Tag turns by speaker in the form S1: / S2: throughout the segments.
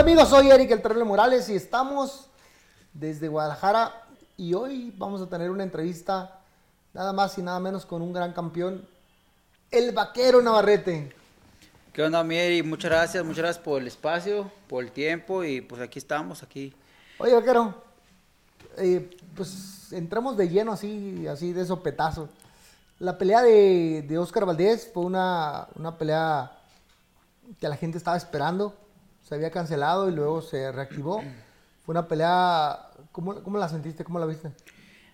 S1: Hola amigos, soy Eric El Terrible Morales y estamos desde Guadalajara y hoy vamos a tener una entrevista nada más y nada menos con un gran campeón, el vaquero Navarrete.
S2: ¿Qué onda, mi Eric? Muchas gracias, muchas gracias por el espacio, por el tiempo y pues aquí estamos, aquí.
S1: Oye, vaquero, eh, pues entramos de lleno así, así de sopetazo. La pelea de, de Oscar Valdés fue una, una pelea que la gente estaba esperando. Se había cancelado y luego se reactivó. Fue una pelea. ¿Cómo, cómo la sentiste? ¿Cómo la viste?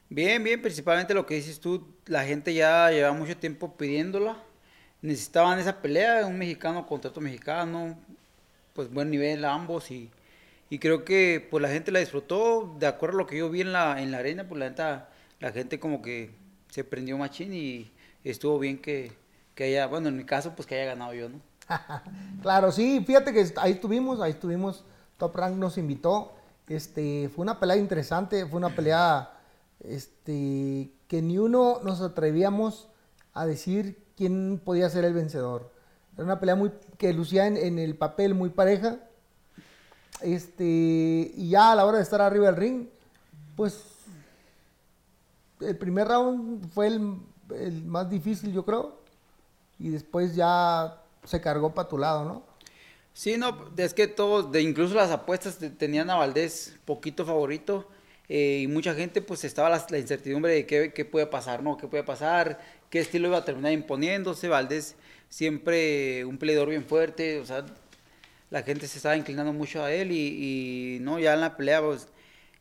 S2: Bien, bien, principalmente lo que dices tú, la gente ya lleva mucho tiempo pidiéndola. Necesitaban esa pelea, un mexicano contra otro mexicano, pues buen nivel ambos y, y creo que pues la gente la disfrutó, de acuerdo a lo que yo vi en la, en la arena, pues la neta, la gente como que se prendió machín y estuvo bien que, que haya, bueno, en mi caso, pues que haya ganado yo, ¿no?
S1: claro, sí, fíjate que ahí estuvimos, ahí estuvimos, Top Rank nos invitó, este, fue una pelea interesante, fue una pelea, este, que ni uno nos atrevíamos a decir quién podía ser el vencedor. Era una pelea muy, que lucía en, el papel muy pareja, este, y ya a la hora de estar arriba del ring, pues, el primer round fue el, el más difícil, yo creo, y después ya se cargó para tu lado, ¿no?
S2: Sí, no, es que todos, de incluso las apuestas tenían a Valdés poquito favorito eh, y mucha gente pues estaba la, la incertidumbre de qué, qué, puede pasar, ¿no? ¿Qué puede pasar? ¿Qué estilo iba a terminar imponiéndose? Valdés siempre un peleador bien fuerte, o sea, la gente se estaba inclinando mucho a él y, no, ya en la pelea pues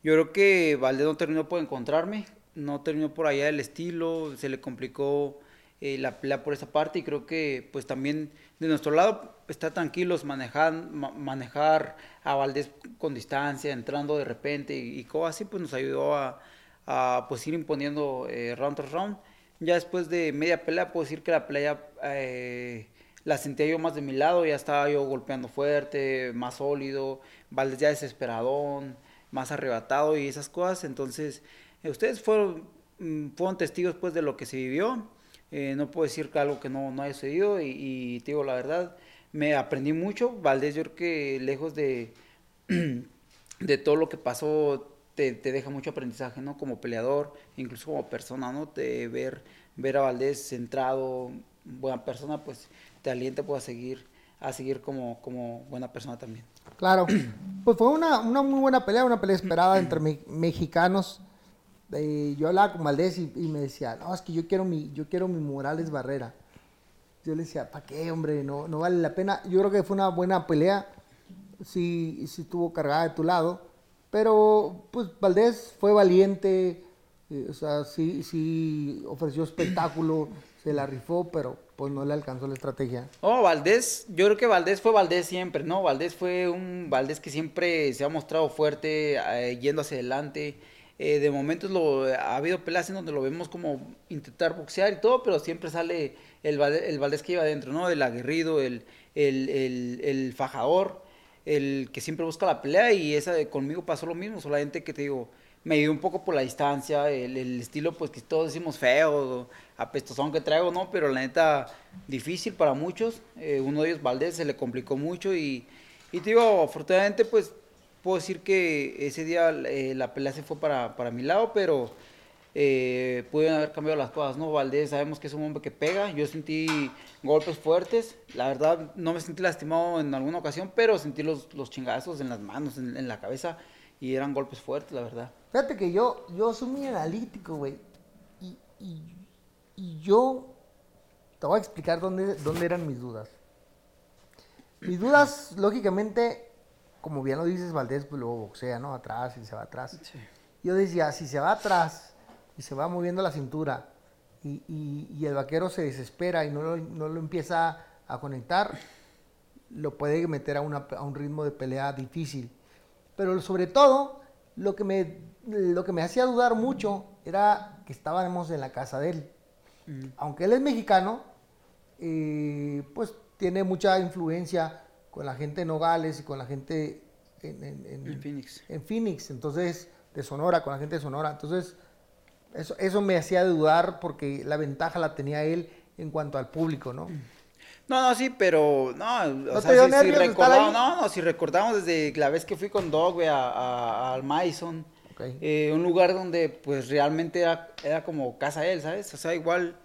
S2: yo creo que Valdés no terminó por encontrarme, no terminó por allá el estilo, se le complicó eh, la pelea por esa parte y creo que pues también de nuestro lado está tranquilos manejar, ma manejar a Valdés con distancia, entrando de repente y, como así pues nos ayudó a, a pues ir imponiendo eh, round tras round. Ya después de media pelea puedo decir que la pelea eh, la sentía yo más de mi lado, ya estaba yo golpeando fuerte, más sólido, Valdés ya desesperadón, más arrebatado y esas cosas, entonces eh, ustedes fueron, mm, fueron testigos pues de lo que se vivió eh, no puedo decir que algo que no, no haya sucedido y, y, te digo la verdad, me aprendí mucho. Valdés, yo creo que lejos de, de todo lo que pasó, te, te, deja mucho aprendizaje, ¿no? Como peleador, incluso como persona, ¿no? Te, ver, ver a Valdés centrado, buena persona, pues te alienta pues, a seguir, a seguir como, como buena persona también.
S1: Claro, pues fue una, una muy buena pelea, una pelea esperada entre me mexicanos eh, yo hablaba con Valdés y, y, me decía, no, es que yo quiero mi, yo quiero mi Morales Barrera. Yo le decía, ¿para qué, hombre? No, no vale la pena. Yo creo que fue una buena pelea. Sí, sí estuvo cargada de tu lado. Pero, pues, Valdés fue valiente. Eh, o sea, sí, sí ofreció espectáculo. se la rifó, pero pues no le alcanzó la estrategia.
S2: Oh, Valdés, yo creo que Valdés fue Valdés siempre, ¿no? Valdés fue un Valdés que siempre se ha mostrado fuerte, eh, yendo hacia adelante. Eh, de momentos lo, ha habido peleas en donde lo vemos como intentar boxear y todo, pero siempre sale el, el Valdés que iba adentro, ¿no? El aguerrido, el, el, el, el, fajador, el que siempre busca la pelea y esa de conmigo pasó lo mismo, solamente que te digo, me dio un poco por la distancia, el, el estilo pues que todos decimos feo, apestosón que traigo, ¿no? Pero la neta, difícil para muchos, eh, uno de ellos Valdés se le complicó mucho y, y te digo, afortunadamente pues puedo decir que ese día eh, la pelea se fue para, para mi lado, pero eh, pudieron haber cambiado las cosas, ¿no? Valdés sabemos que es un hombre que pega, yo sentí golpes fuertes, la verdad no me sentí lastimado en alguna ocasión, pero sentí los, los chingazos en las manos, en, la cabeza, y eran golpes fuertes, la verdad.
S1: Fíjate que yo, yo soy muy analítico, güey, y, y, y yo te voy a explicar dónde, dónde eran mis dudas. Mis dudas, lógicamente, como bien lo dices, Valdés, pues luego boxea, ¿no? Atrás y se va atrás. Sí. Yo decía, si se va atrás y se va moviendo la cintura y, y, y el vaquero se desespera y no lo, no lo, empieza a conectar, lo puede meter a, una, a, un ritmo de pelea difícil. Pero sobre todo, lo que, me, lo que me hacía dudar mucho era que estábamos en la casa de él. Mm. Aunque él es mexicano, eh, pues tiene mucha influencia con la gente de Nogales y con la gente en, en, en,
S2: en, Phoenix.
S1: En Phoenix, entonces, de Sonora, con la gente de Sonora. Entonces, eso, eso me hacía dudar porque la ventaja la tenía él en cuanto al público, ¿no?
S2: No, no, sí, pero no,
S1: ¿No
S2: o sea, si, si recordamos, no, no, si recordamos desde la vez que fui con Dog, güey, al Madison,
S1: Ok.
S2: eh, un lugar donde pues realmente era, era como casa él, ¿sabes? O sea, igual,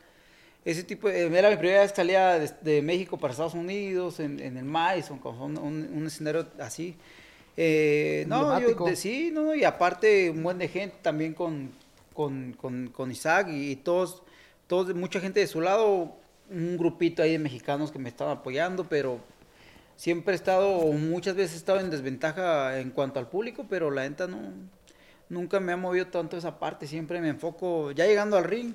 S2: ese tipo, de- era mi primera vez que salía de, de México para Estados Unidos, en, en el Madison, un, un- un escenario así. Eh, no, yo, de- sí, no, y aparte un buen de gente también con, con, con, con Isaac y, y todos, todos, mucha gente de su lado, un grupito ahí de mexicanos que me estaban apoyando, pero siempre he estado, muchas veces he estado en desventaja en cuanto al público, pero la neta no, nunca me ha movido tanto esa parte, siempre me enfoco, ya llegando al ring,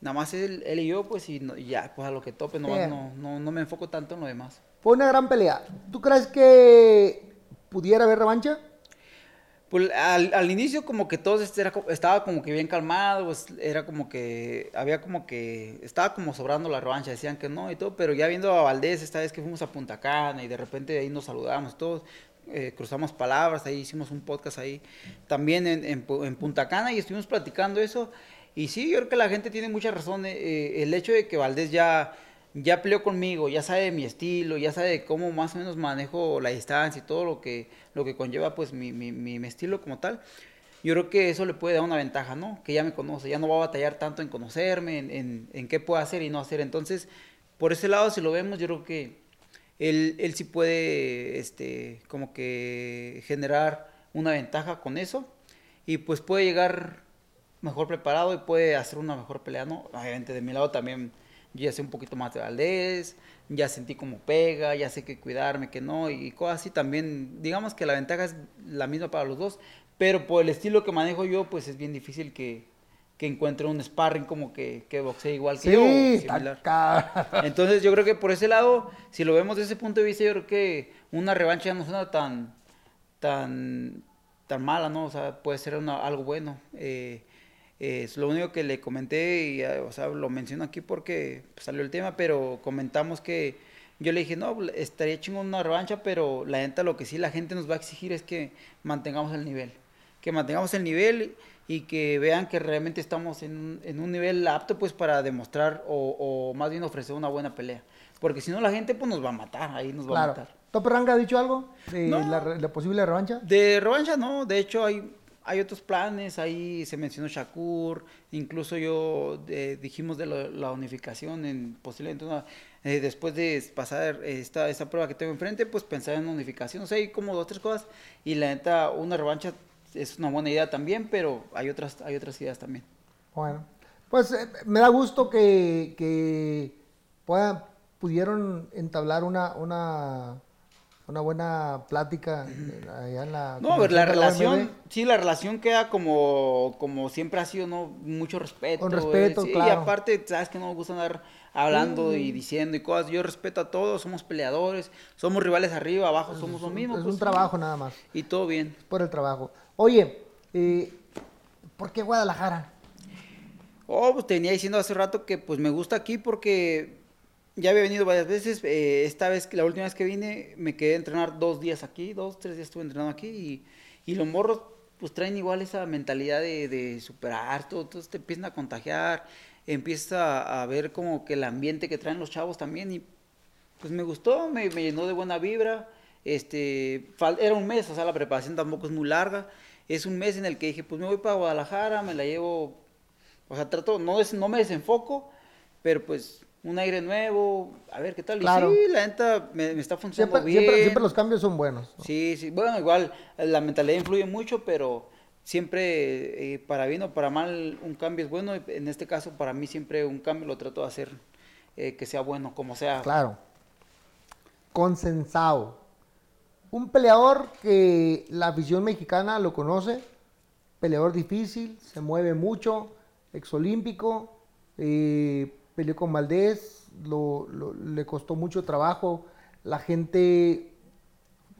S2: nada más él, él y yo, pues y, no- y ya, pues a lo que tope,
S1: Bien.
S2: no, no, no me enfoco tanto en lo demás.
S1: Fue una gran pelea. ¿Tú crees que pudiera haber revancha?
S2: Pues al, al inicio como que todo este era estaba como que bien calmado, pues era como que había como que estaba como sobrando la revancha, decían que no y todo, pero ya viendo a Valdés esta vez que fuimos a Punta Cana y de repente ahí nos saludamos todos, eh, cruzamos palabras, ahí hicimos un podcast ahí también en, en Punta Cana y estuvimos platicando eso y sí, yo creo que la gente tiene mucha razón, eh, eh, el hecho de que Valdés ya ya peleó conmigo, ya sabe mi estilo, ya sabe cómo más o menos manejo la distancia y todo lo que, lo que conlleva pues mi, mi, mi estilo como tal. Yo creo que eso le puede dar una ventaja, ¿no? Que ya me conoce, ya no va a batallar tanto en conocerme, en, en, en qué puedo hacer y no hacer. Entonces, por ese lado, si lo vemos, yo creo que él, él sí puede, este, como que generar una ventaja con eso y pues puede llegar mejor preparado y puede hacer una mejor pelea, ¿no? Obviamente de mi lado también yo ya sé un poquito más de Valdés, ya sentí como pega, ya sé que cuidarme, que no, y cosas así también, digamos que la ventaja es la misma para los dos, pero por el estilo que manejo yo, pues es bien difícil que, que encuentre un sparring como que, que boxee igual que
S1: Sí,
S2: yo, similar. Entonces yo creo que por ese lado, si lo vemos desde ese punto de vista, yo creo que una revancha no suena tan, tan, tan mala, ¿no? O sea, puede ser una- algo bueno. Eh, es lo único que le comenté, y, eh, o sea, lo menciono aquí porque pues, salió el tema, pero comentamos que yo le dije, no, estaría chingón una revancha, pero la neta lo que sí la gente nos va a exigir es que mantengamos el nivel. Que mantengamos el nivel y que vean que realmente estamos en, un- en un nivel apto pues para demostrar o, o más bien ofrecer una buena pelea. Porque si no la gente pues nos va a matar, ahí nos va a matar.
S1: ¿Top Rank ha dicho algo de
S2: No.
S1: la, la posible revancha?
S2: De revancha no, de hecho hay, hay otros planes, ahí se mencionó Shakur, incluso yo eh, dijimos de lo- la unificación en posiblemente una- eh, después de pasar esta, esta prueba que tengo enfrente, pues pensar en unificación, o sea, hay como dos, tres cosas y la neta una revancha es una buena idea también, pero hay otras, hay otras ideas también.
S1: Bueno, pues eh, me da gusto que, que puedan, pudieron entablar una, una, una buena plática eh, allá en la...
S2: No, pero la relación,
S1: OMB.
S2: sí, la relación queda como, como siempre ha sido, ¿no? Mucho respeto.
S1: Con respeto,
S2: sí, Y
S1: claro.
S2: aparte, sabes que no me gusta andar hablando y diciendo y cosas. Yo respeto a todos, somos peleadores, somos rivales arriba, abajo, somos lo mismo.
S1: Es
S2: pues,
S1: un trabajo nada más,
S2: Y todo bien.
S1: por el trabajo. Oye, eh, ¿por qué Guadalajara?
S2: Oh, pues tenía diciendo hace rato que pues me gusta aquí porque ya había venido varias veces. eh, esta vez, la última vez que vine, me quedé a entrenar dos días aquí, dos, tres días estuve entrenando aquí. Y, los morros pues traen igual esa mentalidad de, de superar, todo, entonces te empiezan a contagiar, empiezas a, ver como que el ambiente que traen los chavos también. Y pues me gustó, me, me llenó de buena vibra. Este, era un mes, o sea, la preparación tampoco es muy larga. Es un mes en el que dije, pues me voy para Guadalajara, me la llevo o sea, trato, no, no me desenfoco, pero pues un aire nuevo, a ver qué tal.
S1: Claro.
S2: Y sí, la neta me, me está funcionando
S1: Siempre,
S2: bien.
S1: siempre, siempre los cambios son buenos. ¿no?
S2: Sí, sí, bueno, igual la mentalidad influye mucho, pero siempre eh, para bien o para mal un cambio es bueno. En este caso, para mí siempre un cambio lo trato de hacer eh, que sea bueno, como sea.
S1: Claro. Consensado. Un peleador que la afición mexicana lo conoce. Peleador difícil, se mueve mucho, exolímpico. eh, peleó con Valdés, lo- le costó mucho trabajo. La gente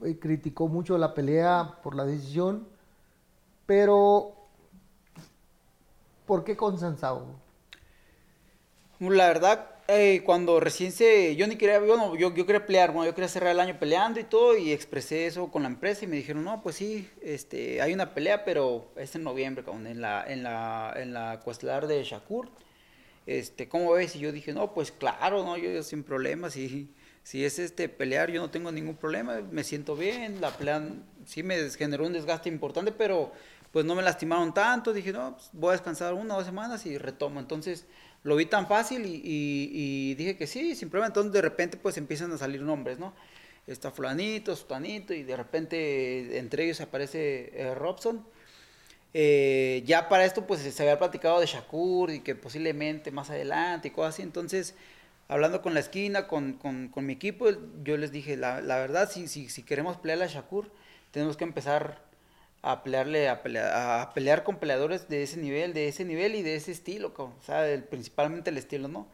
S1: eh, criticó mucho la pelea por la decisión. Pero, ¿por qué consensado?
S2: La verdad, eh, cuando recién se, yo ni quería, yo, yo, yo quería pelear, bueno, yo quería cerrar el año peleando y todo, y expresé eso con la empresa y me dijeron, no, pues sí, este, hay una pelea, pero es en noviembre, en la, en la, en la cuestelar de Shakur, este, ¿cómo ves? Y yo dije, no, pues claro, no, yo, sin problemas, y si es este pelear, yo no tengo ningún problema, me siento bien, la pelea sí me generó un desgaste importante, pero pues no me lastimaron tanto, dije, no, pues, voy a descansar una o dos semanas y retomo. Entonces lo vi tan fácil y, y, dije que sí, sin problema. Entonces de repente pues empiezan a salir nombres, ¿no? Está fulanito, sutanito y de repente entre ellos aparece eh, Robson. Eh, ya para esto pues se había platicado de Shakur y que posiblemente más adelante y cosas así. Entonces hablando con la esquina, con, con, con mi equipo, yo les dije, la, la verdad, si, si, si queremos pelear a Shakur, tenemos que empezar a pelearle, a pelear, a pelear con peleadores de ese nivel, de ese nivel y de ese estilo, o sea, principalmente el estilo, ¿no?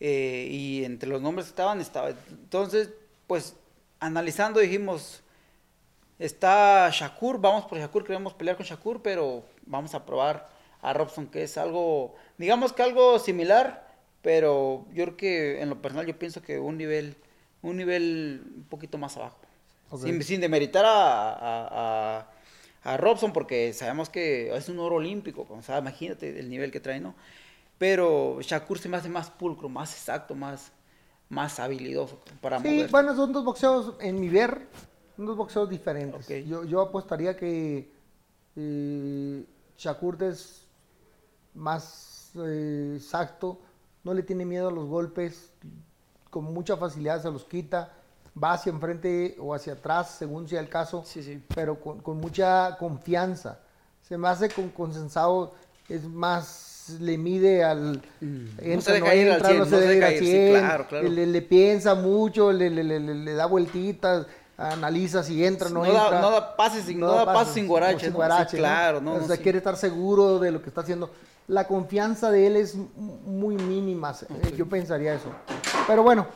S2: Eh, y entre los nombres que estaban, estaba, entonces, pues, analizando dijimos, está Shakur, vamos por Shakur, queremos pelear con Shakur, pero vamos a probar a Robson, que es algo, digamos que algo similar, pero yo creo que en lo personal yo pienso que un nivel, un nivel un poquito más abajo. Sin, sin, demeritar a a Robson porque sabemos que es un oro olímpico, o sea, imagínate el nivel que trae, ¿no? Pero Shakur se me hace más pulcro, más exacto, más, más habilidoso para
S1: sí, bueno, son dos boxeos, en mi ver, son dos boxeos diferentes. Yo, yo apostaría que eh, Shakur es más eh, exacto, no le tiene miedo a los golpes, con mucha facilidad se los quita va hacia enfrente o hacia atrás, según sea el caso, pero con, mucha confianza. Se me hace con consensado, es más, le mide al...
S2: no se deja ir al 100, no se deja ir, claro, claro.
S1: Le, piensa mucho, le, le, da vueltitas, analiza si entra o no, entra.
S2: Da, no da pases sin, no, da pases sin guarache. Sin guarache
S1: claro, ¿no? O sea, quiere estar seguro de lo que está haciendo. La confianza de él es muy mínima, eh, yo pensaría eso. Pero bueno,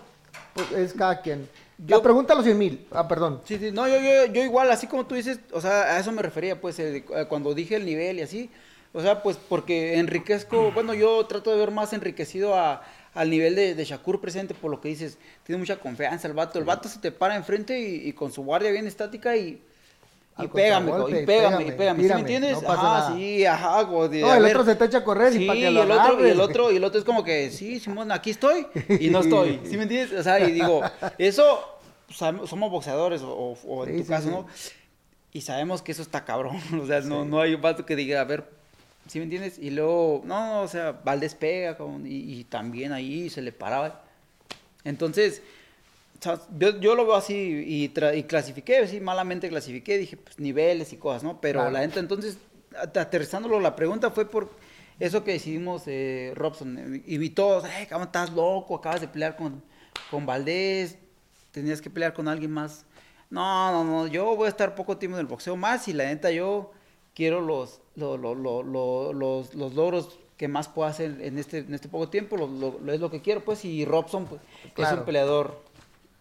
S1: pues es cada quien. Yo, pregunta a los 100 mil. Ah, perdón.
S2: Sí, sí, no, yo, yo, yo, igual, así como tú dices, o sea, a eso me refería, pues, eh, cuando dije el nivel y así. O sea, pues, porque enriquezco, bueno, yo trato de ver más enriquecido a, al nivel de, de, Shakur presente, por lo que dices, tiene mucha confianza el vato. El vato se te para enfrente y, y con su guardia bien estática y y pégame, y pégame, y pégame, ¿Sí me entiendes? ajá, sí, ajá,
S1: No, el otro se te echa a correr y para que lo
S2: el otro, y el otro, y el otro es como que, sí, Simón, aquí estoy y no estoy. ¿Sí me entiendes? O sea, y digo, eso, somos boxeadores, o, o en tu caso, ¿no? Y sabemos que eso está cabrón. O sea, no, no hay un vato que diga, a ver, ¿sí me entiendes? Y luego, no, o sea, Valdés pega, y, y también ahí se le paraba. Entonces, yo, yo, lo veo así y, y clasifiqué, sí, malamente clasifiqué, dije, pues niveles y cosas, ¿no? Pero la gente, entonces, aterrizándolo, la pregunta fue por eso que decidimos eh, Robson. Y vi todos, eh, cabrón, estás loco, acabas de pelear con, con Valdés, tenías que pelear con alguien más. No, no, no, yo voy a estar poco tiempo en el boxeo más y la neta yo quiero los, los, los, los, los logros que más puedo hacer en este, en este poco tiempo, lo, es lo que quiero, pues, y Robson pues, es un peleador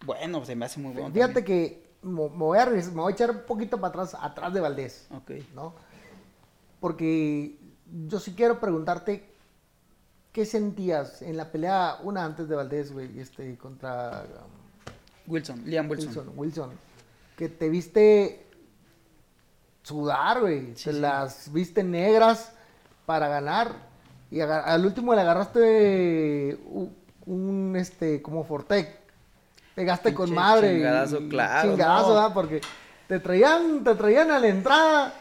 S2: bueno, se me hace muy bueno.
S1: Fíjate que me voy, a, me voy a echar un poquito para atrás, atrás de Valdés.
S2: Ok.
S1: ¿No? Porque yo sí quiero preguntarte, ¿qué sentías en la pelea, una antes de Valdés, güey, este, contra...
S2: Um, Wilson, Liam Wilson.
S1: Wilson. Wilson. Que te viste sudar, güey. te las viste negras para ganar. Y al último le agarraste un, este, como Fortec pegaste con madre.
S2: Chingadazo, claro.
S1: Chingadazo, ¿verdad? Porque te traían, te traían a la entrada.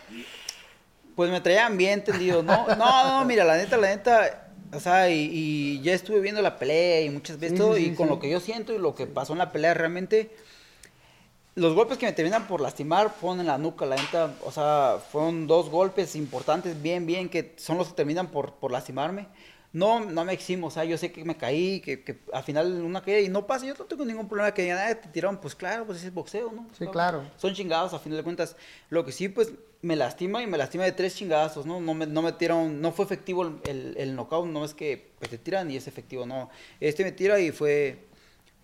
S2: Pues me traían bien entendido, ¿no? No, no, mira, la neta, la neta, o sea, y, ya estuve viendo la pelea y muchas veces todo, y con lo que yo siento y lo que pasó en la pelea realmente, los golpes que me terminan por lastimar fueron en la nuca, la neta, o sea, fueron dos golpes importantes, bien, bien, que son los que terminan por, por lastimarme no, no me eximo, o sea, yo sé que me caí, que, que al final una caída y no pasa, yo no tengo ningún problema que digan, ah, te tiraron, pues claro, pues es boxeo, ¿no?
S1: Sí, claro.
S2: Son chingados, a final de cuentas. Lo que sí, pues, me lastima y me lastima de tres chingadazos, ¿no? No me, no me tiraron, no fue efectivo el, el, el knockout, no es que pues, te tiran y es efectivo, no. Este me tira y fue,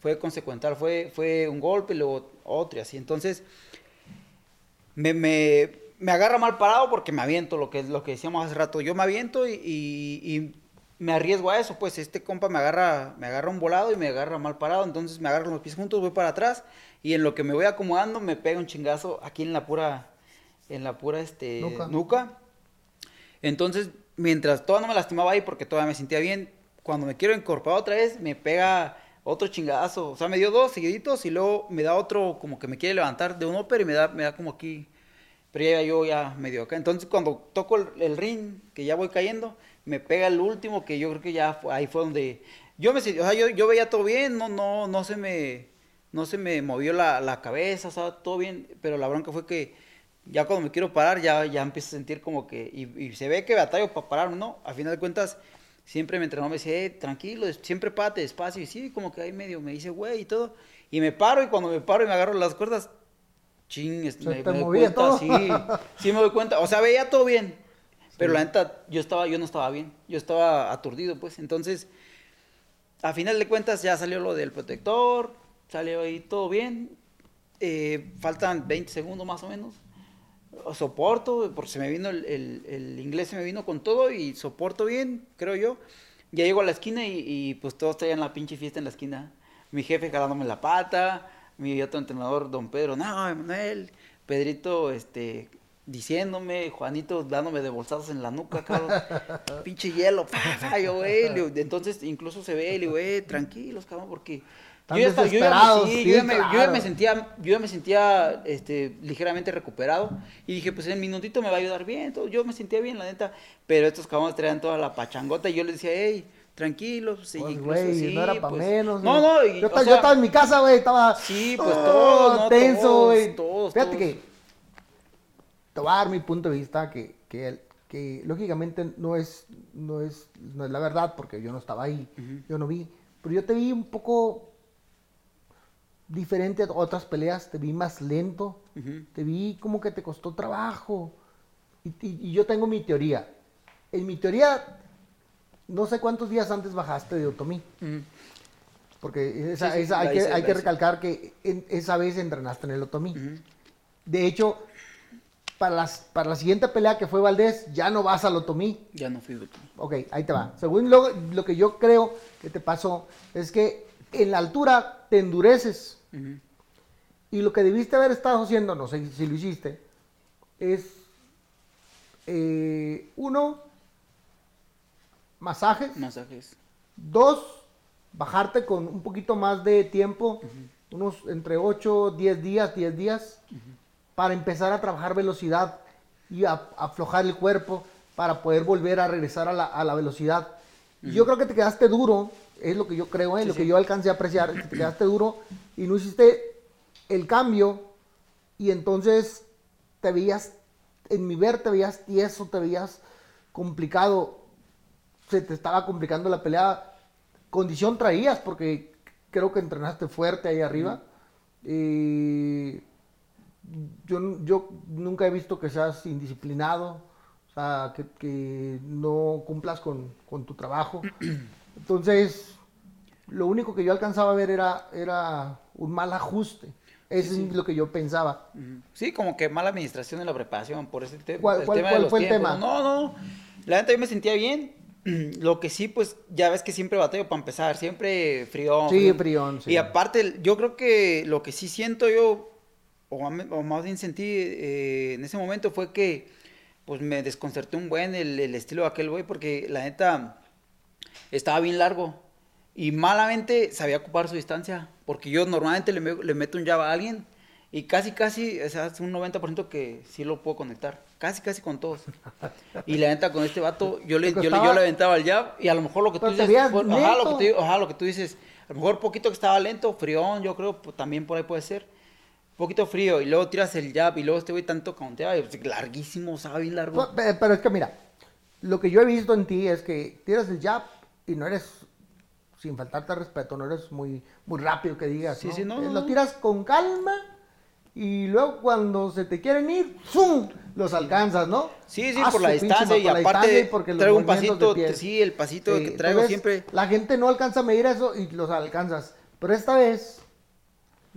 S2: fue consecuental, fue, fue un golpe, luego otro y así. Entonces, me, me, me agarra mal parado porque me aviento, lo que, lo que decíamos hace rato. Yo me aviento y, y me arriesgo a eso, pues este compa me agarra, me agarra un volado y me agarra mal parado, entonces me agarro los pies juntos, voy para atrás y en lo que me voy acomodando me pega un chingazo aquí en la pura, en la pura este, nuca. Entonces, mientras todavía no me lastimaba ahí porque todavía me sentía bien, cuando me quiero incorporar otra vez, me pega otro chingadazo. O sea, me dio dos seguiditos y luego me da otro como que me quiere levantar de un upper y me da, me da como aquí. Pero ya yo ya medio acá. Entonces cuando toco el, el ring, que ya voy cayendo, me pega el último que yo creo que ya fue- ahí fue donde... Yo me o sea, yo, yo veía todo bien, no, no, no se me, no se me movió la, la cabeza, o sea, todo bien, pero la bronca fue que ya cuando me quiero parar, ya, ya empiezo a sentir como que, y, y se ve que batallo para pararme, ¿no? A final de cuentas, siempre me entrenó, me dice, eh, tranquilo, siempre párate despacio, y sí, como que ahí medio me dice, güey, y todo, y me paro, y cuando me paro y me agarro las cuerdas, ching, me, doy cuenta,
S1: todo.
S2: sí, sí me doy cuenta, o sea, veía todo bien, pero la neta, yo estaba, yo no estaba bien, yo estaba aturdido, pues, entonces, a final de cuentas ya salió lo del protector, salió ahí todo bien, eh, faltan 20 segundos más o menos, soporto, porque se me vino el, el- el inglés, se me vino con todo y soporto bien, creo yo. Ya llego a la esquina y, y, pues todos traían la pinche fiesta en la esquina. Mi jefe jalándome la pata, mi otro entrenador, don Pedro, no, Emanuel, Pedrito, este, diciéndome, Juanito dándome de bolsazos en la nuca, cabrón, pinche hielo, pa, pa, yo, güey, entonces incluso se ve, le digo, eh, tranquilos, cabrón, porque Yo yo me-
S1: desesperados,
S2: sí,
S1: sí,
S2: yo ya me- yo me sentía, yo me sentía este, ligeramente recuperado y dije, pues en minutito me va a ayudar bien, todo, yo me sentía bien, la neta, pero estos cabrones traían toda la pachangota y yo les decía, hey, tranquilos, sí,
S1: Pues, güey,
S2: sí,
S1: no era para
S2: pues,
S1: menos.
S2: No, no, y,
S1: yo, estaba, yo estaba en mi casa, güey, estaba.
S2: Sí, pues,
S1: oh,
S2: todos, ¿no?
S1: Tenso, güey.
S2: todos,
S1: Fíjate
S2: todos.
S1: que. Te voy a dar mi punto de vista que, que, el- que lógicamente no es, no, es, no es la verdad porque yo no estaba ahí, yo no vi. Pero yo te vi un poco diferente a otras peleas, te vi más lento, te vi como que te costó trabajo. Y, y- y yo tengo mi teoría. En mi teoría, no sé cuántos días antes bajaste de Otomí.
S2: Ujú.
S1: Porque esa,
S2: Sí, sí,
S1: esa-
S2: la
S1: hay, que, hay que recalcar que en- esa vez entrenaste en el Otomí. De hecho, para, las, para la siguiente pelea que fue Valdés, ya no vas al Otomí.
S2: Ya no fui doctor.
S1: Ok, ahí te va. Según lo, lo que yo creo que te pasó, es que en la altura te endureces. Y lo que debiste haber estado haciendo, no sé si lo hiciste, es eh, uno, masajes.
S2: Masajes.
S1: Dos, bajarte con un poquito más de tiempo, unos entre 8, 10 días, 10 días, para empezar a trabajar velocidad y a, aflojar el cuerpo para poder volver a regresar a la, a la velocidad. Yo creo que te quedaste duro, es lo que yo creo.
S2: Sí,
S1: lo que yo alcancé a apreciar, que te quedaste duro y no hiciste el cambio y entonces te veías, en mi ver te veías tieso, te veías complicado, se te estaba complicando la pelea. Condición traías porque creo que entrenaste fuerte ahí arriba. Eh, yo, yo nunca he visto que seas indisciplinado, o sea, que, que no cumplas con, con tu trabajo. Entonces, lo único que yo alcanzaba a ver era, era un mal ajuste. Eso
S2: Sí, sí.
S1: es lo que yo pensaba.
S2: Sí, como que mala administración en la preparación por ese te-
S1: ¿Cuál-
S2: el
S1: cuál-
S2: tema
S1: cuál
S2: de los
S1: fue el
S2: tiempos.
S1: tema?
S2: No, no, la neta yo me sentía bien. Lo que sí, pues ya ves que siempre batallo para empezar, siempre frío.
S1: Sí, frión, sí.
S2: Y aparte, yo creo que lo que sí siento yo, o, o más bien sentí eh, en ese momento fue que pues me desconcertó un buen el, el estilo de aquel güey, porque la neta estaba bien largo. Y malamente sabía ocupar su distancia. Porque yo normalmente le, me- le meto un jab a alguien. Y casi, casi, o sea, es un 90% que sí lo puedo conectar. Casi, casi con todos. Y la neta, con este vato, yo le, yo, le, yo le aventaba el jab. Y a lo mejor lo que tú
S1: Pero
S2: dices. fue- ajá, lo que tú, ajá, lo que tú dices. A lo mejor poquito que estaba lento, frión, yo creo, pues, también por ahí puede ser. Poquito frío. Y luego tiras el jab. Y luego este güey tanto counteaba. y, pues, larguísimo, sabe, bien largo.
S1: Pues, pe- Pero es que mira, lo que yo he visto en ti es que tiras el jab y no eres, sin faltarte al respeto, no eres muy, muy rápido que digas.
S2: Sí,
S1: ¿no?
S2: sí, no,
S1: Eh,
S2: no,
S1: Lo tiras con calma y luego cuando se te quieren ir, ¡zum! los alcanzas, ¿no?
S2: Sí, sí,
S1: Ah,
S2: por la
S1: pinche
S2: distancia y
S1: por
S2: aparte
S1: distancia y porque
S2: traigo un pasito, sí, el pasito
S1: Sí,
S2: que traigo
S1: entonces,
S2: siempre.
S1: La gente no alcanza a medir eso y los alcanzas. Pero esta vez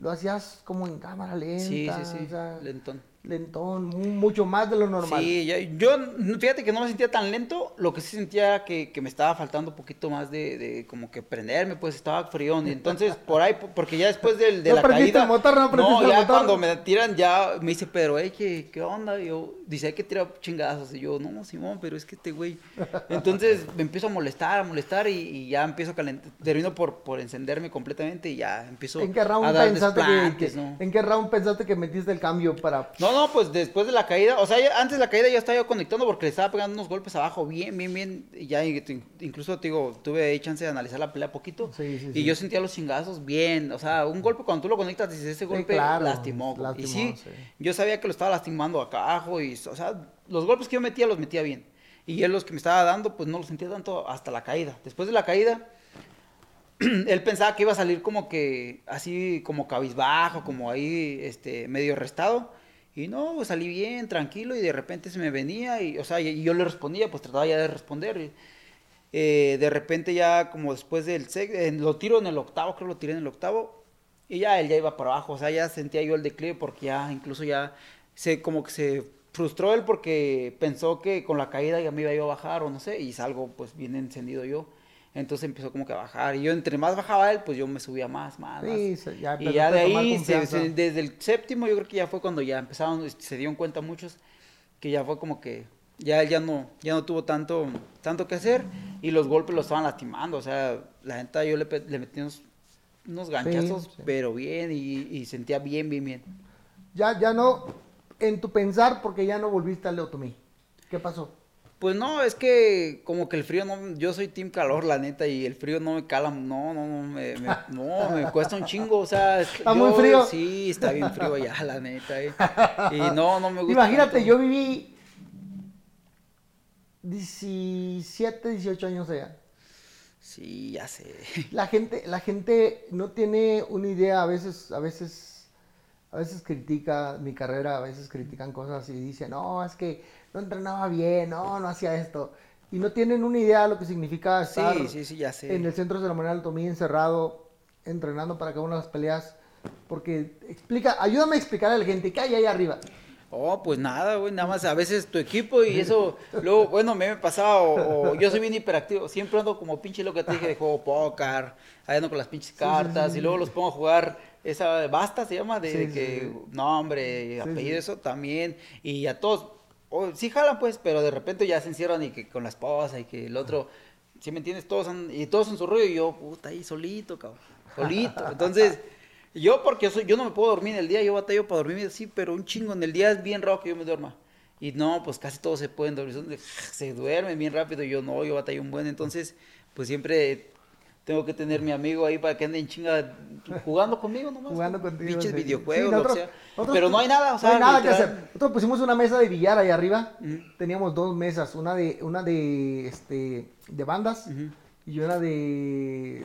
S1: lo hacías como en cámara lenta.
S2: Sí, sí, sí,
S1: o sea,
S2: lentón.
S1: Lentón, mu- mucho más de lo normal.
S2: Sí, ya- yo, fíjate que no me sentía tan lento, lo que sí sentía era que, que me estaba faltando un poquito más de, de como que prenderme, pues estaba frío, y entonces por ahí, po- porque ya después del, de
S1: ¿No
S2: la caída,
S1: el motor? ¿No el
S2: ya
S1: motor?
S2: cuando me tiran ya me dice Pedro, hey, ¿qué, qué onda? Y yo, dice, hay que tirar chingazos, y yo, no, Simón, pero es que este güey, entonces me empiezo a molestar, a molestar, y, y ya empiezo a calentar, termino por, por encenderme completamente, y ya empiezo
S1: ¿En qué round
S2: a dar
S1: pensaste que,
S2: ¿no?
S1: en qué round pensaste que metiste el cambio para
S2: No, no, pues después de la caída, o sea, ya- antes de la caída ya estaba yo conectando porque le estaba pegando unos golpes abajo, bien, bien, bien. Y ya in- incluso te digo, tuve ahí chance de analizar la pelea poquito.
S1: Sí, sí,
S2: y
S1: sí.
S2: yo sentía los chingazos bien. O sea, un golpe cuando tú lo conectas, dices, ese golpe
S1: claro,
S2: lastimó.
S1: lastimó,
S2: y sí,
S1: sí.
S2: yo sabía que lo estaba lastimando acá abajo. Y, o sea, los golpes que yo metía, los metía bien. Y él los que me estaba dando, pues no los sentía tanto hasta la caída. Después de la caída, él pensaba que iba a salir como que así como cabizbajo, como ahí este medio restado. Y no, pues, salí bien, tranquilo, y de repente se me venía, y, o sea, y, yo le respondía, pues trataba ya de responder. eh, de repente ya como después del en- lo tiro en el octavo, creo que lo tiré en el octavo, y ya él ya iba para abajo, o sea, ya sentía yo el declive porque ya incluso ya se como que se frustró él porque pensó que con la caída ya me iba a bajar o no sé, y salgo pues bien encendido yo. Entonces empezó como que a bajar. Y yo entre más bajaba él, pues yo me subía más, más.
S1: Sí,
S2: más.
S1: ya
S2: y ya de
S1: a
S2: ahí, se-
S1: confianza.
S2: se- desde el séptimo, yo creo que ya fue cuando ya empezaron, se dieron cuenta muchos, que ya fue como que ya él ya no, ya no tuvo tanto, tanto que hacer y los golpes lo estaban lastimando. O sea, la gente yo le, le metí unos, unos ganchazos,
S1: sí.
S2: pero bien, y, y sentía bien, bien, bien.
S1: ya ya no en tu pensar porque ya no volviste al Leotomí. ¿Qué pasó?
S2: Pues no, es que como que el frío no, yo soy team calor, la neta, y el frío no me cala, no, no, no, me, me- no, me cuesta un chingo, o sea, es-
S1: ¿Está muy frío?
S2: Sí, está bien frío allá, la neta, eh. Y no, no me gusta.
S1: Imagínate,
S2: tanto.
S1: yo viví 17, 18 años allá.
S2: Sí, ya sé.
S1: La gente, la gente no tiene una idea, a veces, a veces, a veces critica mi carrera, a veces critican cosas y dicen, no, es que no entrenaba bien, no, no hacía esto. Y no tienen una idea de lo que significa estar
S2: Sí, sí, sí, ya sé.
S1: en el centro ceremonial Tomí encerrado, entrenando para cada una de las peleas. Porque explica, ayúdame a explicar a la gente qué hay ahí arriba.
S2: Oh, pues nada, güey, nada más a veces tu equipo y eso, luego, bueno, me me pasaba, o, o yo soy bien hiperactivo, siempre ando como pinche lo que te dije de juego póker, ahí ando con las pinches cartas,
S1: sí,
S2: y luego los pongo a jugar, esa basta se llama, de, de que,
S1: sí.
S2: nombre,
S1: Sí,
S2: apellido, eso también, y a todos, oh, sí jalan pues, pero de repente ya se encierran y que con la esposa y que el otro, si me entiendes, todos han- y todos en su rollo, y yo, puta, ahí solito, cabrón, solito, entonces... Yo porque soy, yo no me puedo dormir en el día, yo batallo para dormirme así, pero un chingo en el día es bien raro que yo me duerma. Y no, pues casi todos se pueden dormir, se duermen bien rápido, y yo no, yo batallo un buen, entonces pues siempre tengo que tener mi amigo ahí para que ande en chinga jugando conmigo nomás.
S1: Jugando
S2: con
S1: contigo.
S2: Pinches
S1: sí.
S2: videojuegos,
S1: Sí,
S2: lo
S1: nosotros-
S2: que sea.
S1: nosotros
S2: Pero no hay nada, o sea,
S1: no hay nada que hacer. Nosotros pusimos una mesa de billar ahí arriba. Teníamos dos mesas, una de, una de, este, de bandas
S2: Ujú.
S1: y una de,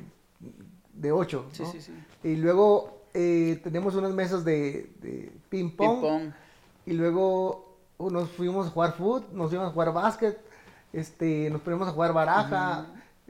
S1: de ocho.
S2: Sí,
S1: ¿no?
S2: sí, sí.
S1: Y luego eh, tenemos unas mesas de, de ping pong.
S2: Ping pong.
S1: Y luego uh, nos fuimos a jugar fútbol, nos fuimos a jugar básquet, este, nos ponemos a jugar baraja,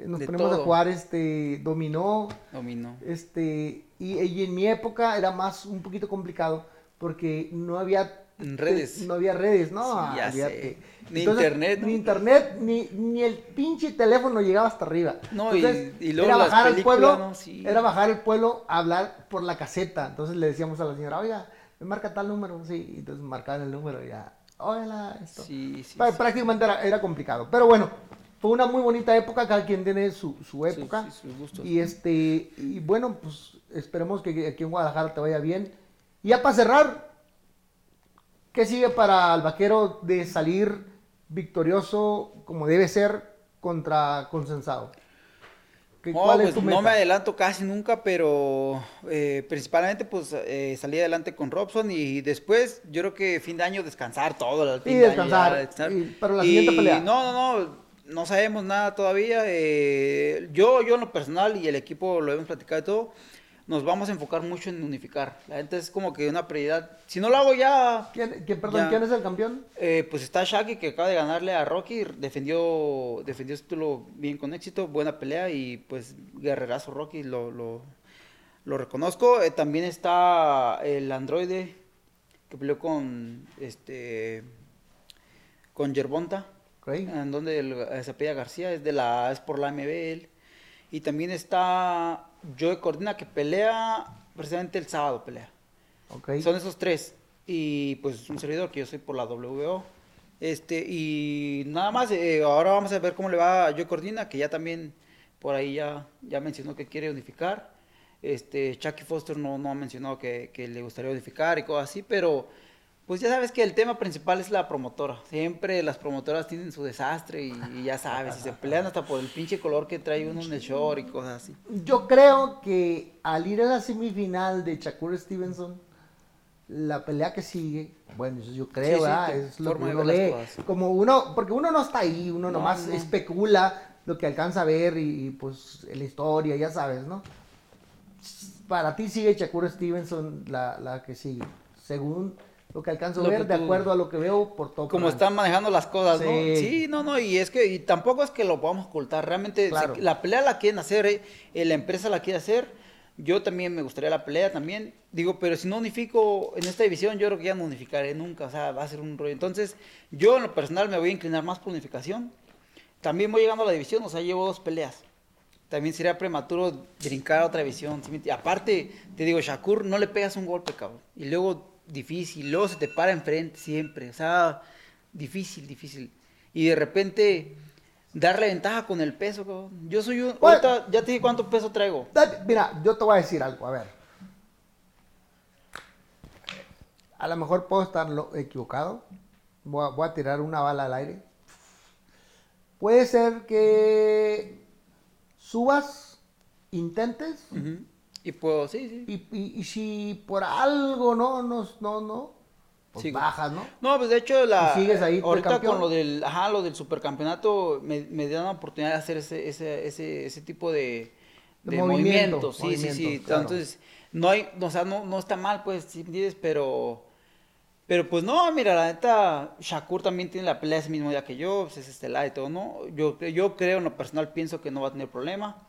S1: nos
S2: De
S1: ponemos a jugar este, dominó.
S2: Dominó.
S1: Este, y, y en mi época era más un poquito complicado porque no había
S2: Redes.
S1: no había redes, no,
S2: Sí. Ni internet, ¿no?
S1: ni internet, ni, ni el pinche teléfono llegaba hasta arriba.
S2: No, y- y luego
S1: era bajar al pueblo,
S2: ¿no? Sí.
S1: era bajar al pueblo a hablar por la caseta. Entonces le decíamos a la señora, oiga, me marca tal número, sí, y entonces marcaban el número y ya, hola, esto.
S2: Sí, sí.
S1: Prácticamente era, era complicado. Pero bueno, fue una muy bonita época, cada quien tiene su, su época.
S2: sí, sus gustos.
S1: Y este, y bueno, pues esperemos que aquí en Guadalajara te vaya bien. Y ya para cerrar, ¿qué sigue para el vaquero de salir victorioso como debe ser contra consensado? ¿Qué-
S2: No,
S1: ¿Cuál es
S2: pues
S1: tu
S2: no
S1: meta?
S2: me adelanto casi nunca, pero eh, principalmente pues eh, salí adelante con Robson y después yo creo que fin de año descansar todo el fin
S1: Sí,
S2: de año,
S1: descansar.
S2: ya, descansar.
S1: Y- pero la siguiente pelea.
S2: No, no, no, no sabemos nada todavía. eh, yo, yo en lo personal y el equipo lo hemos platicado y todo, nos vamos a enfocar mucho en unificar. La gente es como que una prioridad. Si no lo hago ya,
S1: ¿Quién, quién- perdón,
S2: Ya.
S1: ¿quién es el campeón?
S2: eh, pues está Shaggy que acaba de ganarle a Rocky, defendió, defendió su título bien con éxito, buena pelea y pues guerrerazo Rocky, lo, lo, lo reconozco. Eh, también está el androide, que peleó con este con Yerbonta, En donde el, eh, se apellida García, es de la es por la MBL. Y también está Joe Cordina que pelea precisamente el sábado pelea.
S1: Ok.
S2: Son esos tres. Y pues un servidor que yo soy por la WO. Este, y nada más, eh, ahora vamos a ver cómo le va a Joe Cordina, que ya también por ahí ya, ya mencionó que quiere unificar. Este, Chucky Foster no, no ha mencionado que, que le gustaría unificar y cosas así, pero pues ya sabes que el tema principal es la promotora. Siempre las promotoras tienen su desastre y, y ya sabes, y se pelean hasta por el pinche color que trae uno en el short y cosas así.
S1: Yo creo que al ir a la semifinal de Shakur Stevenson, la pelea que sigue, bueno, eso yo creo,
S2: Sí,
S1: es lo que uno lee. Como uno, porque uno no está ahí, uno
S2: No,
S1: nomás
S2: no.
S1: especula lo que alcanza a ver y, y, pues la historia, ya sabes, ¿no? Para ti sigue Shakur Stevenson la, la que sigue, según lo que alcanzo a ver, de acuerdo a lo que veo por todo.
S2: como están manejando las cosas, ¿no?
S1: Sí.
S2: Sí, no, no, y es que y tampoco es que lo podamos ocultar, realmente se- la pelea la quieren hacer, eh, eh, la empresa la quiere hacer, yo también me gustaría la pelea también, digo, pero si no unifico en esta división, yo creo que ya no unificaré nunca, o sea, va a ser un rollo. Entonces, yo en lo personal me voy a inclinar más por unificación, también voy llegando a la división, o sea, llevo dos peleas. También sería prematuro brincar a otra división. ¿sí Aparte, te digo, Shakur, no le pegas un golpe, cabrón. Y luego, difícil. Luego se te para enfrente siempre. O sea, difícil, difícil. Y de repente, darle ventaja con el peso, cabrón. Yo soy un...
S1: Bueno.
S2: Ahorita, ya te dije cuánto peso traigo.
S1: Mira, yo te voy a decir algo, a ver. A lo mejor puedo estar equivocado. Voy a, voy a tirar una bala al aire. Puede ser que subas, intentes.
S2: Y puedo, sí, sí.
S1: y, y- y si por algo no, no, no, no, pues
S2: Sigo.
S1: bajas, ¿no?
S2: No, pues de hecho, la,
S1: ¿Y sigues ahí,
S2: ahorita con lo del, ajá, lo del supercampeonato, me, me dieron la oportunidad de hacer ese, ese, ese, ese tipo de,
S1: De
S2: de
S1: movimiento,
S2: movimientos. Sí, sí, sí.
S1: claro.
S2: Entonces, no hay, o sea, no, no está mal, pues, ¿sí me entiendes? Pero, pero pues no, mira, la neta, Shakur también tiene la pelea ese mismo día que yo, pues, es estelar y todo, ¿no? Yo, yo creo, en lo personal, pienso que no va a tener problema.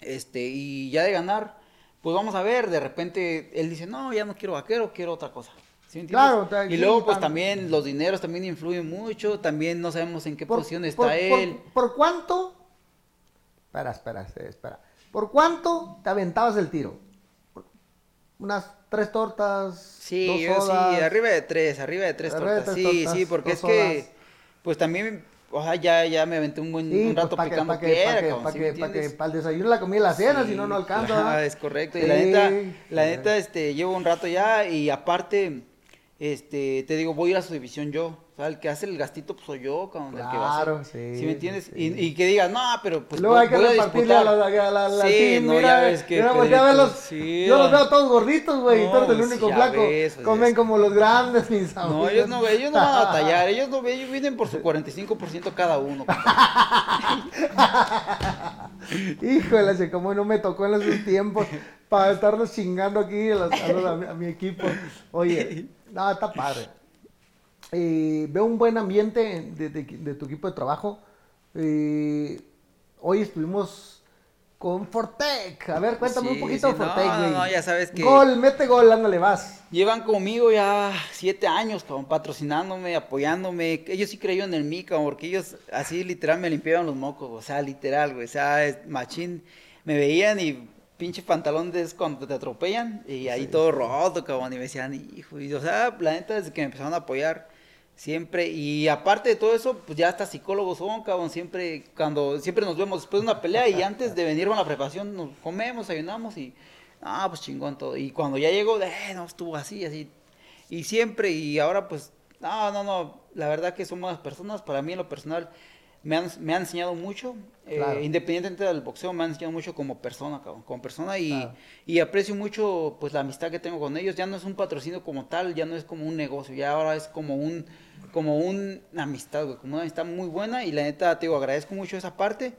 S2: Este, y ya de ganar, pues vamos a ver, de repente él dice, no, ya no quiero vaquero, quiero otra cosa. ¿Sí?
S1: Claro,
S2: y luego pues
S1: tam-
S2: también los dineros también influyen mucho, también no sabemos en qué
S1: Por-
S2: posición está
S1: por- por-
S2: él.
S1: ¿Por cuánto? Espera, espera, espera. ¿Por cuánto te aventabas el tiro? Unas tres tortas,
S2: Sí,
S1: dos
S2: yo
S1: sodas.
S2: sí, arriba de tres, arriba de tres
S1: Arriba de
S2: tortas.
S1: tres
S2: sí,
S1: tortas,
S2: sí, porque es que, pues también, o sea, ya, ya me aventé un buen
S1: Sí,
S2: un rato
S1: pues, para
S2: picando piedra,
S1: pa' que,
S2: cabrón,
S1: pa'
S2: ¿sí
S1: que, para el desayuno, la comida y la cena, si no, no alcanza. ¿verdad?
S2: es correcto. Y la neta, la neta, este, llevo un rato ya y aparte, este, te digo, voy a ir a su división yo. Sea, el que hace el gastito, pues soy yo, cabrón, el que va a hacer.
S1: Claro, sí,
S2: ¿Sí me entiendes?
S1: sí.
S2: Y, y que digas, no, pero pues
S1: Luego hay que
S2: voy
S1: repartirle a
S2: disputar.
S1: la, a la, a la
S2: Sí, no,
S1: mira,
S2: ya ves que-
S1: mira,
S2: que-
S1: voltea a verlos.
S2: sí,
S1: yo los veo todos gorditos, güey, y
S2: No,
S1: tú eres el
S2: pues,
S1: único
S2: ya
S1: flaco.
S2: ves, pues,
S1: Comen
S2: ya-
S1: como los grandes, mis amigos.
S2: No, ellos no, ellos no van a batallar, ellos no, ellos vienen por su 45% cada uno.
S1: Híjole, che, como no me tocó en esos tiempos para estarnos chingando aquí a, los- a los- a mi, a mi equipo. Oye, no, está padre. Eh, veo un buen ambiente de, de- de tu equipo de trabajo. Eh, hoy estuvimos con Fortec. A ver, cuéntame un poquito de Fortec,
S2: no,
S1: güey.
S2: no, ya sabes que-
S1: Gol, mete gol, ándale, vas.
S2: Llevan conmigo ya siete años, cabrón, patrocinándome, apoyándome. Ellos sí creyeron en mí, cabrón, porque ellos así literal me limpiaban los mocos, o sea, literal, güey. O sea, es- machín, me veían y pinche pantalón de cuando te atropellan y ahí todo roto, cabrón, y me decían, hijo, y o sea, la neta, desde que me empezaron a apoyar, siempre, y aparte de todo eso, pues ya hasta psicólogos son, cabrón, siempre, cuando, siempre nos vemos después de una pelea y antes de venir con la preparación, nos comemos, ayunamos y, ah, pues chingón todo, y cuando ya llegó, eh, no, estuvo así, así, y siempre, y ahora pues, no, no, no, la verdad que son buenas personas, para mí en lo personal, me han, me han enseñado mucho, eh, independientemente del boxeo, me han enseñado mucho como persona, cabrón, como persona y,
S1: Claro.
S2: y aprecio mucho pues la amistad que tengo con ellos, ya no es un patrocinio como tal, ya no es como un negocio, ya ahora es como un, como un- una amistad, güey, como una amistad muy buena y la neta, te digo, agradezco mucho esa parte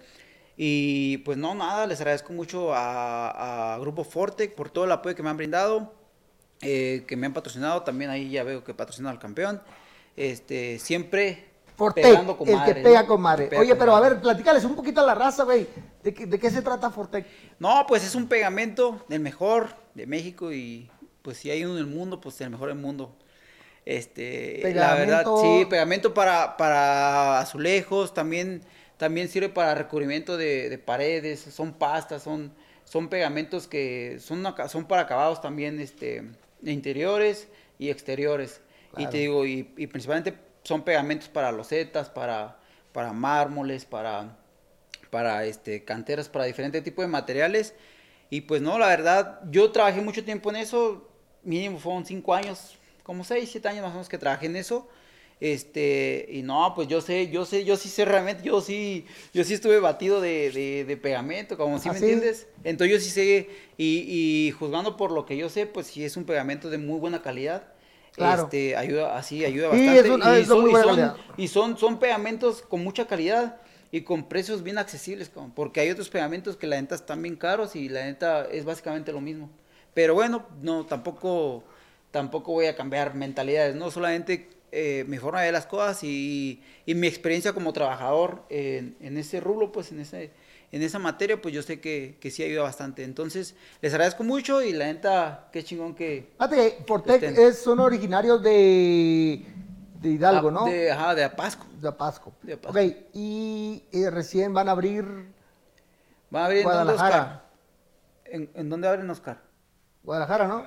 S2: y pues no, nada, les agradezco mucho a, a Grupo Fortec por todo el apoyo que me han brindado, eh, que me han patrocinado, también ahí ya veo que patrocinan al campeón, este, siempre
S1: Fortec,
S2: pegando con
S1: el
S2: madre,
S1: que pega
S2: ¿no?
S1: con madre.
S2: Pega
S1: Oye,
S2: con
S1: pero a ver, platícales un poquito a la raza, güey. ¿De, qué- de qué se trata Fortec?
S2: No, pues es un pegamento del mejor de México y pues si hay uno en el mundo, pues el mejor del mundo. Este, la verdad,
S1: Pegamento.
S2: sí, pegamento para, para azulejos, también, también sirve para recubrimiento de, de paredes, son pastas, son, son pegamentos que son, son para acabados también, este, interiores y exteriores. Y te digo, y, y principalmente son pegamentos para losetas, para, para mármoles, para, para este, canteras, para diferentes tipos de materiales. Y pues no, la verdad, yo trabajé mucho tiempo en eso, mínimo fueron cinco años, como seis, siete años más o menos que trabajé en eso. Este, y no, pues yo sé, yo sé, yo sí sé realmente, yo sí, yo sí estuve batido de, de, de pegamento, como si
S1: ¿Ah,
S2: me
S1: sí?
S2: entiendes. Entonces yo sí sé, y, y juzgando por lo que yo sé, pues sí es un pegamento de muy buena calidad.
S1: Claro.
S2: Este, ayuda, así, ayuda
S1: Sí,
S2: bastante.
S1: es un- es de muy
S2: y son-
S1: calidad.
S2: y son, son pegamentos con mucha calidad y con precios bien accesibles, porque hay otros pegamentos que la neta están bien caros y la neta es básicamente lo mismo. Pero bueno, no, tampoco, tampoco voy a cambiar mentalidades, no solamente eh, mi forma de ver las cosas y, y mi experiencia como trabajador en, en ese rubro, pues en ese en esa materia, pues yo sé que, que sí ayuda bastante. Entonces, les agradezco mucho y la neta, qué chingón que...
S1: Fíjate que Fortec es, son originarios de, de Hidalgo,
S2: Ah,
S1: ¿no?
S2: De, ajá, de Apasco.
S1: De Apasco.
S2: De Apasco.
S1: Ok, y, eh, recién van a abrir
S2: ¿Van a abrir en
S1: Guadalajara.
S2: Oscar? ¿En, en dónde abren, Oscar?
S1: Guadalajara, ¿no?
S2: En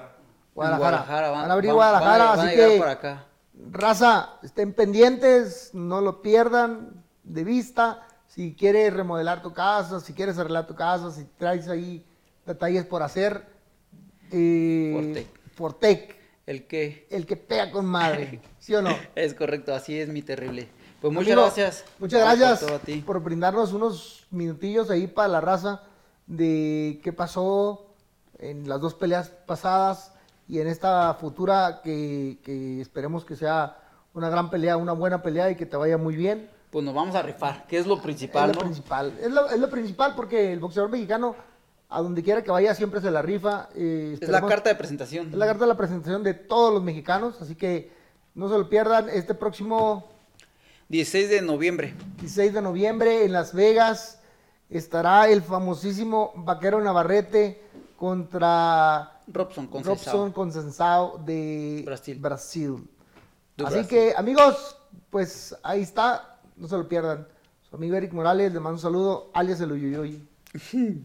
S1: Guadalajara.
S2: van,
S1: Van, a abrir
S2: van-
S1: Guadalajara,
S2: van
S1: así que
S2: por acá.
S1: raza, estén pendientes, no lo pierdan de vista. Si quieres remodelar tu casa, si quieres arreglar tu casa, si traes ahí detalles por hacer, eh,
S2: Fortec. El que
S1: el que pega con madre, ¿sí o no?
S2: es correcto, así es mi terrible. Pues muchas
S1: Amigo,
S2: gracias.
S1: Muchas gracias
S2: por ti.
S1: por brindarnos unos minutillos ahí para la raza de qué pasó en las dos peleas pasadas y en esta futura que, que esperemos que sea una gran pelea, una buena pelea y que te vaya muy bien.
S2: Pues nos vamos a rifar, que es lo principal,
S1: es lo
S2: ¿no?
S1: principal. Es lo, es lo principal porque el boxeador mexicano, a donde quiera que vaya, siempre se la rifa. eh,
S2: Es la carta de presentación.
S1: es la carta de la presentación de todos los mexicanos, así que no se lo pierdan este próximo
S2: 16 de noviembre.
S1: 16 de noviembre en Las Vegas estará el famosísimo Vaquero Navarrete contra
S2: Robson con
S1: Robson Consensao de
S2: Brasil.
S1: Brasil. Así
S2: Brasil.
S1: que amigos, pues ahí está, no se lo pierdan. Su amigo Eric Morales le mando un saludo, alias el Uyuyuy.